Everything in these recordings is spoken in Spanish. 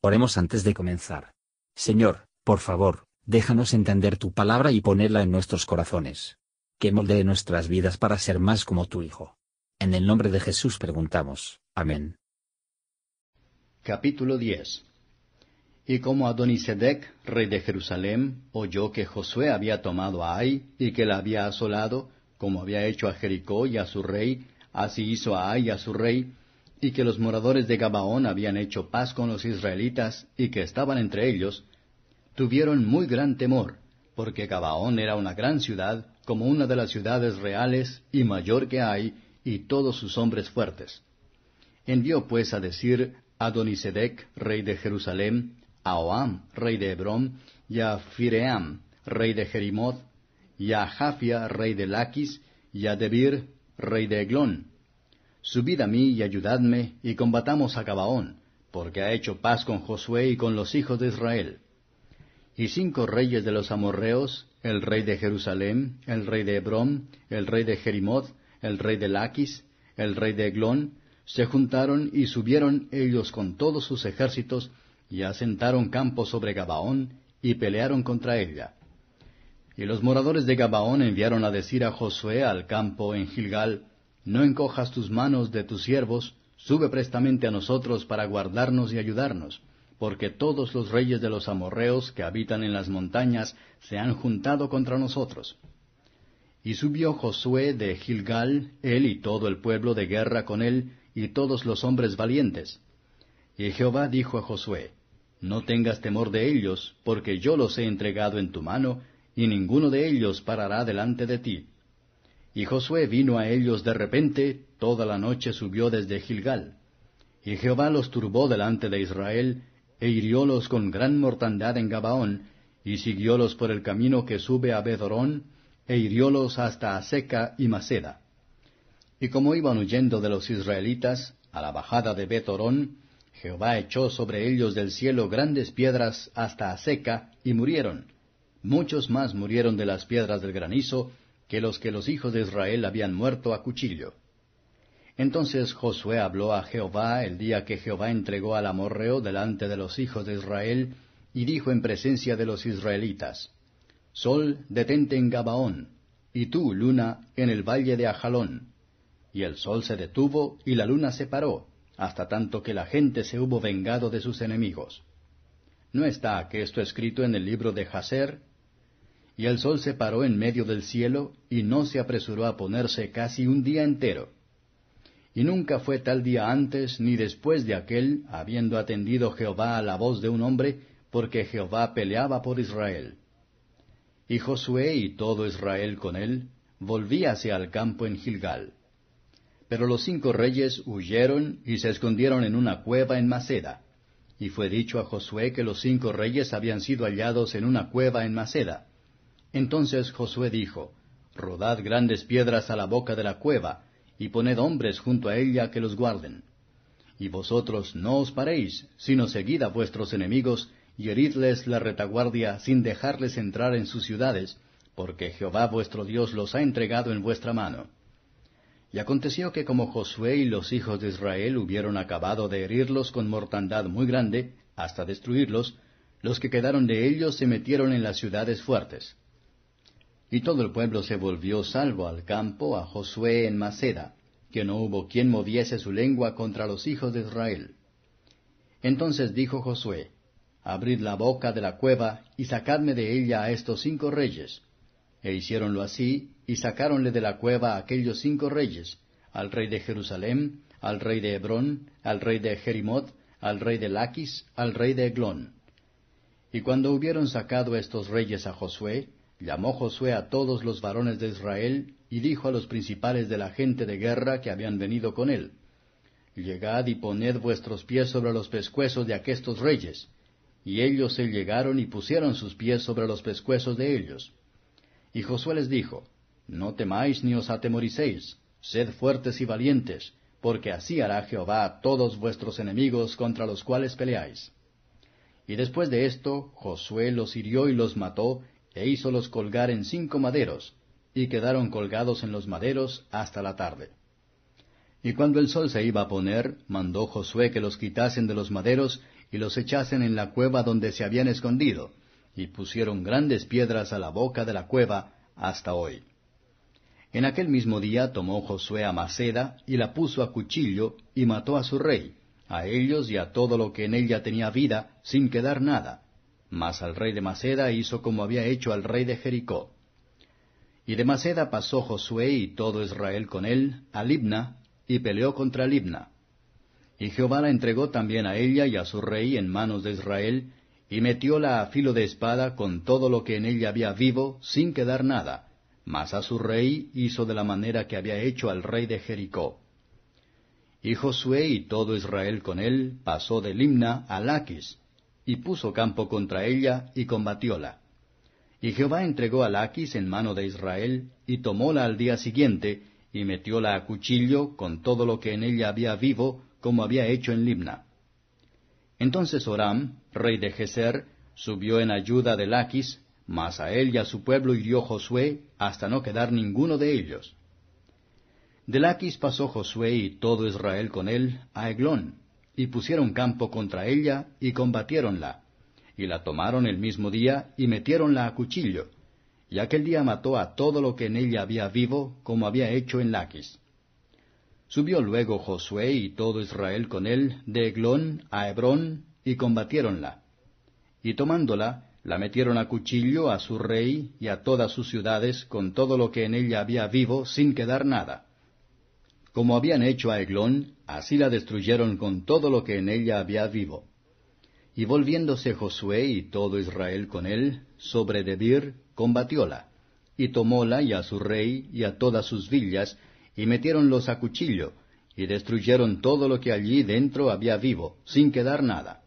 Oremos antes de comenzar. Señor, por favor, déjanos entender tu palabra y ponerla en nuestros corazones. Que moldee nuestras vidas para ser más como tu Hijo. En el nombre de Jesús preguntamos. Amén. Capítulo 10 Y como Adonisedec, rey de Jerusalén, oyó que Josué había tomado a Ai y que la había asolado, como había hecho a Jericó y a su rey, así hizo a Ai y a su rey, y que los moradores de Gabaón habían hecho paz con los israelitas y que estaban entre ellos, tuvieron muy gran temor, porque Gabaón era una gran ciudad, como una de las ciudades reales y mayor que hay, y todos sus hombres fuertes. Envió pues a decir a Donisedec, rey de Jerusalén, a Oam, rey de Hebrón, y a Fiream, rey de Jerimoth, y a Jafia, rey de Laquis, y a Debir, rey de Eglón, Subid a mí y ayudadme, y combatamos a Gabaón, porque ha hecho paz con Josué y con los hijos de Israel. Y cinco reyes de los amorreos, el rey de Jerusalén, el rey de Hebrón, el rey de Jerimoth, el rey de Laquis, el rey de Eglón, se juntaron y subieron ellos con todos sus ejércitos, y asentaron campo sobre Gabaón, y pelearon contra ella. Y los moradores de Gabaón enviaron a decir a Josué al campo en Gilgal, no encojas tus manos de tus siervos, sube prestamente a nosotros para guardarnos y ayudarnos, porque todos los reyes de los amorreos que habitan en las montañas se han juntado contra nosotros. Y subió Josué de Gilgal, él y todo el pueblo de guerra con él, y todos los hombres valientes. Y Jehová dijo a Josué, No tengas temor de ellos, porque yo los he entregado en tu mano, y ninguno de ellos parará delante de ti. Y Josué vino a ellos de repente, toda la noche subió desde Gilgal. Y Jehová los turbó delante de Israel, e hiriólos con gran mortandad en Gabaón, y siguiólos por el camino que sube a Bedorón, e hiriólos hasta Aseca y Maceda. Y como iban huyendo de los israelitas, a la bajada de Betorón, Jehová echó sobre ellos del cielo grandes piedras hasta Aseca, y murieron. Muchos más murieron de las piedras del granizo, que los que los hijos de Israel habían muerto a cuchillo. Entonces Josué habló a Jehová el día que Jehová entregó al amorreo delante de los hijos de Israel, y dijo en presencia de los israelitas, Sol, detente en Gabaón, y tú, luna, en el valle de Ajalón. Y el sol se detuvo, y la luna se paró, hasta tanto que la gente se hubo vengado de sus enemigos. ¿No está que esto escrito en el libro de Jaser, y el sol se paró en medio del cielo, y no se apresuró a ponerse casi un día entero. Y nunca fue tal día antes ni después de aquel, habiendo atendido Jehová a la voz de un hombre, porque Jehová peleaba por Israel. Y Josué y todo Israel con él, volvíase al campo en Gilgal. Pero los cinco reyes huyeron y se escondieron en una cueva en Maceda. Y fue dicho a Josué que los cinco reyes habían sido hallados en una cueva en Maceda. Entonces Josué dijo, Rodad grandes piedras a la boca de la cueva, y poned hombres junto a ella que los guarden. Y vosotros no os paréis, sino seguid a vuestros enemigos, y heridles la retaguardia sin dejarles entrar en sus ciudades, porque Jehová vuestro Dios los ha entregado en vuestra mano. Y aconteció que como Josué y los hijos de Israel hubieron acabado de herirlos con mortandad muy grande, hasta destruirlos, los que quedaron de ellos se metieron en las ciudades fuertes. Y todo el pueblo se volvió salvo al campo a Josué en Maceda, que no hubo quien moviese su lengua contra los hijos de Israel. Entonces dijo Josué, Abrid la boca de la cueva y sacadme de ella a estos cinco reyes. E hiciéronlo así, y sacáronle de la cueva a aquellos cinco reyes, al rey de Jerusalén, al rey de Hebrón, al rey de Jerimoth, al rey de Laquis, al rey de Eglón. Y cuando hubieron sacado estos reyes a Josué, llamó Josué a todos los varones de Israel, y dijo a los principales de la gente de guerra que habían venido con él, Llegad y poned vuestros pies sobre los pescuezos de aquestos reyes. Y ellos se llegaron y pusieron sus pies sobre los pescuezos de ellos. Y Josué les dijo, No temáis ni os atemoricéis, sed fuertes y valientes, porque así hará Jehová a todos vuestros enemigos contra los cuales peleáis. Y después de esto, Josué los hirió y los mató, e hízolos colgar en cinco maderos, y quedaron colgados en los maderos hasta la tarde. Y cuando el sol se iba a poner, mandó Josué que los quitasen de los maderos, y los echasen en la cueva donde se habían escondido, y pusieron grandes piedras a la boca de la cueva hasta hoy. En aquel mismo día tomó Josué a Maceda y la puso a cuchillo y mató a su rey, a ellos y a todo lo que en ella tenía vida, sin quedar nada. Mas al rey de Maceda hizo como había hecho al rey de Jericó. Y de Maceda pasó Josué y todo Israel con él a Libna, y peleó contra Libna. Y Jehová la entregó también a ella y a su rey en manos de Israel, y metióla a filo de espada con todo lo que en ella había vivo, sin quedar nada, mas a su rey hizo de la manera que había hecho al rey de Jericó. Y Josué y todo Israel con él pasó de Limna a Laquis, y puso campo contra ella y combatióla. Y Jehová entregó a Laquis en mano de Israel, y tomóla al día siguiente, y metióla a cuchillo con todo lo que en ella había vivo, como había hecho en Limna. Entonces Oram, rey de Geser, subió en ayuda de Laquis, mas a él y a su pueblo hirió Josué, hasta no quedar ninguno de ellos. De Laquis pasó Josué y todo Israel con él a Eglón, y pusieron campo contra ella, y combatiéronla y la tomaron el mismo día y metiéronla a cuchillo, y aquel día mató a todo lo que en ella había vivo, como había hecho en Laquis. Subió luego Josué y todo Israel con él de Eglón a Hebrón, y combatiéronla. Y tomándola, la metieron a cuchillo a su rey y a todas sus ciudades, con todo lo que en ella había vivo, sin quedar nada. Como habían hecho a Eglón, así la destruyeron con todo lo que en ella había vivo. Y volviéndose Josué y todo Israel con él, sobre Debir, combatióla, y tomóla y a su rey y a todas sus villas, y metiéronlos a cuchillo, y destruyeron todo lo que allí dentro había vivo, sin quedar nada.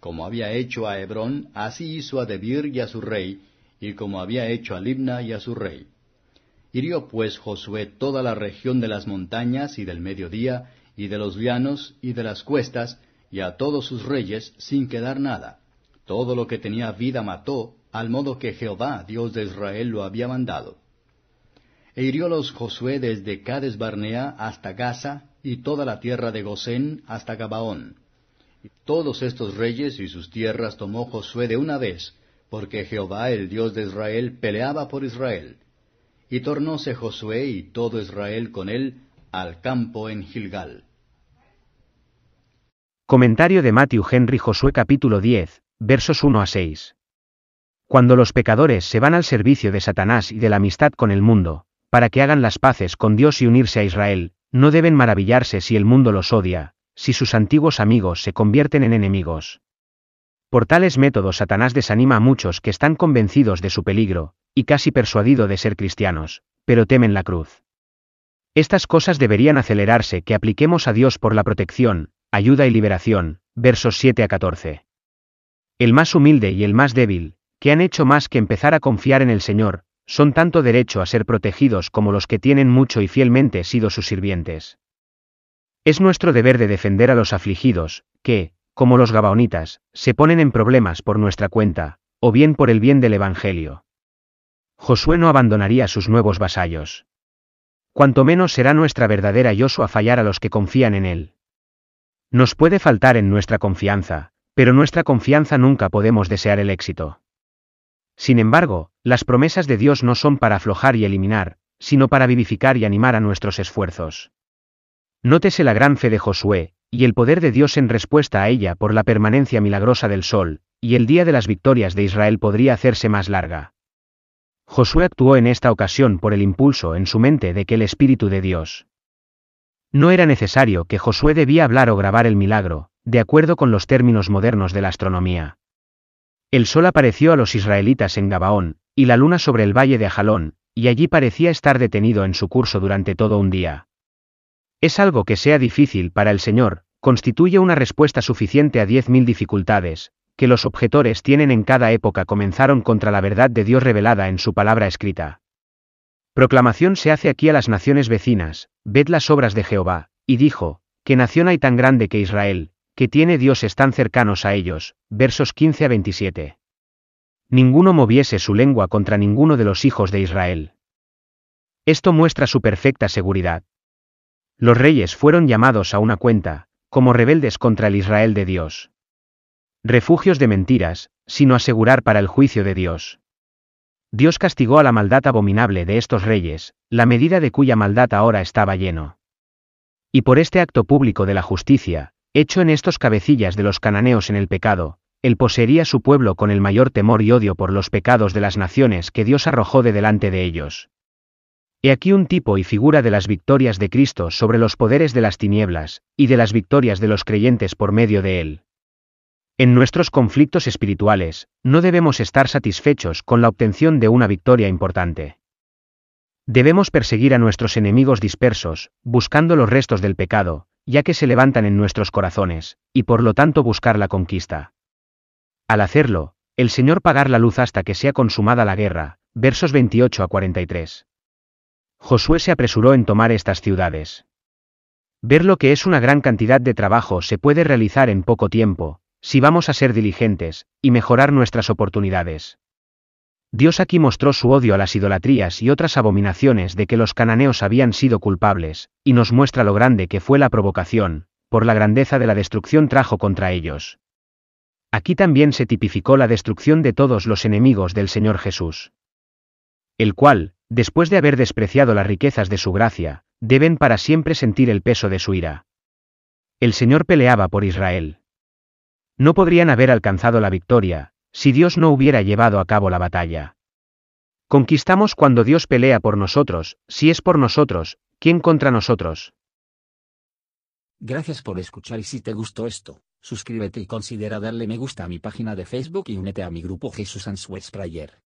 Como había hecho a Hebrón, así hizo a Debir y a su rey, y como había hecho a Libna y a su rey. Hirió pues Josué toda la región de las montañas y del mediodía, y de los llanos y de las cuestas, y a todos sus reyes sin quedar nada. Todo lo que tenía vida mató, al modo que Jehová, Dios de Israel, lo había mandado. E hiriólos Josué desde Cades Barnea hasta Gaza, y toda la tierra de Gosén hasta Gabaón. todos estos reyes y sus tierras tomó Josué de una vez, porque Jehová, el Dios de Israel, peleaba por Israel. Y tornóse Josué y todo Israel con él al campo en Gilgal. Comentario de Matthew Henry Josué capítulo 10, versos 1 a 6. Cuando los pecadores se van al servicio de Satanás y de la amistad con el mundo, para que hagan las paces con Dios y unirse a Israel, no deben maravillarse si el mundo los odia, si sus antiguos amigos se convierten en enemigos. Por tales métodos Satanás desanima a muchos que están convencidos de su peligro, y casi persuadido de ser cristianos, pero temen la cruz. Estas cosas deberían acelerarse que apliquemos a Dios por la protección, ayuda y liberación, versos 7 a 14. El más humilde y el más débil, que han hecho más que empezar a confiar en el Señor, son tanto derecho a ser protegidos como los que tienen mucho y fielmente sido sus sirvientes. Es nuestro deber de defender a los afligidos, que, como los gabaonitas, se ponen en problemas por nuestra cuenta, o bien por el bien del Evangelio. Josué no abandonaría a sus nuevos vasallos. Cuanto menos será nuestra verdadera Yosu a fallar a los que confían en él. Nos puede faltar en nuestra confianza, pero nuestra confianza nunca podemos desear el éxito. Sin embargo, las promesas de Dios no son para aflojar y eliminar, sino para vivificar y animar a nuestros esfuerzos. Nótese la gran fe de Josué, y el poder de Dios en respuesta a ella por la permanencia milagrosa del sol, y el día de las victorias de Israel podría hacerse más larga. Josué actuó en esta ocasión por el impulso en su mente de que el Espíritu de Dios no era necesario que Josué debía hablar o grabar el milagro, de acuerdo con los términos modernos de la astronomía. El sol apareció a los israelitas en Gabaón, y la luna sobre el valle de Ajalón, y allí parecía estar detenido en su curso durante todo un día. Es algo que sea difícil para el Señor, constituye una respuesta suficiente a diez mil dificultades, que los objetores tienen en cada época comenzaron contra la verdad de Dios revelada en su palabra escrita. Proclamación se hace aquí a las naciones vecinas, ved las obras de Jehová, y dijo, ¿qué nación hay tan grande que Israel, que tiene dioses tan cercanos a ellos? Versos 15 a 27. Ninguno moviese su lengua contra ninguno de los hijos de Israel. Esto muestra su perfecta seguridad. Los reyes fueron llamados a una cuenta, como rebeldes contra el Israel de Dios. Refugios de mentiras, sino asegurar para el juicio de Dios. Dios castigó a la maldad abominable de estos reyes, la medida de cuya maldad ahora estaba lleno. Y por este acto público de la justicia, hecho en estos cabecillas de los cananeos en el pecado, él poseería su pueblo con el mayor temor y odio por los pecados de las naciones que Dios arrojó de delante de ellos. He aquí un tipo y figura de las victorias de Cristo sobre los poderes de las tinieblas, y de las victorias de los creyentes por medio de él. En nuestros conflictos espirituales, no debemos estar satisfechos con la obtención de una victoria importante. Debemos perseguir a nuestros enemigos dispersos, buscando los restos del pecado, ya que se levantan en nuestros corazones, y por lo tanto buscar la conquista. Al hacerlo, el Señor pagar la luz hasta que sea consumada la guerra, versos 28 a 43. Josué se apresuró en tomar estas ciudades. Ver lo que es una gran cantidad de trabajo se puede realizar en poco tiempo, si vamos a ser diligentes, y mejorar nuestras oportunidades. Dios aquí mostró su odio a las idolatrías y otras abominaciones de que los cananeos habían sido culpables, y nos muestra lo grande que fue la provocación, por la grandeza de la destrucción trajo contra ellos. Aquí también se tipificó la destrucción de todos los enemigos del Señor Jesús. El cual, después de haber despreciado las riquezas de su gracia, deben para siempre sentir el peso de su ira. El Señor peleaba por Israel. No podrían haber alcanzado la victoria, si Dios no hubiera llevado a cabo la batalla. Conquistamos cuando Dios pelea por nosotros, si es por nosotros, ¿quién contra nosotros? Gracias por escuchar y si te gustó esto, suscríbete y considera darle me gusta a mi página de Facebook y únete a mi grupo Jesús Answers Prayer.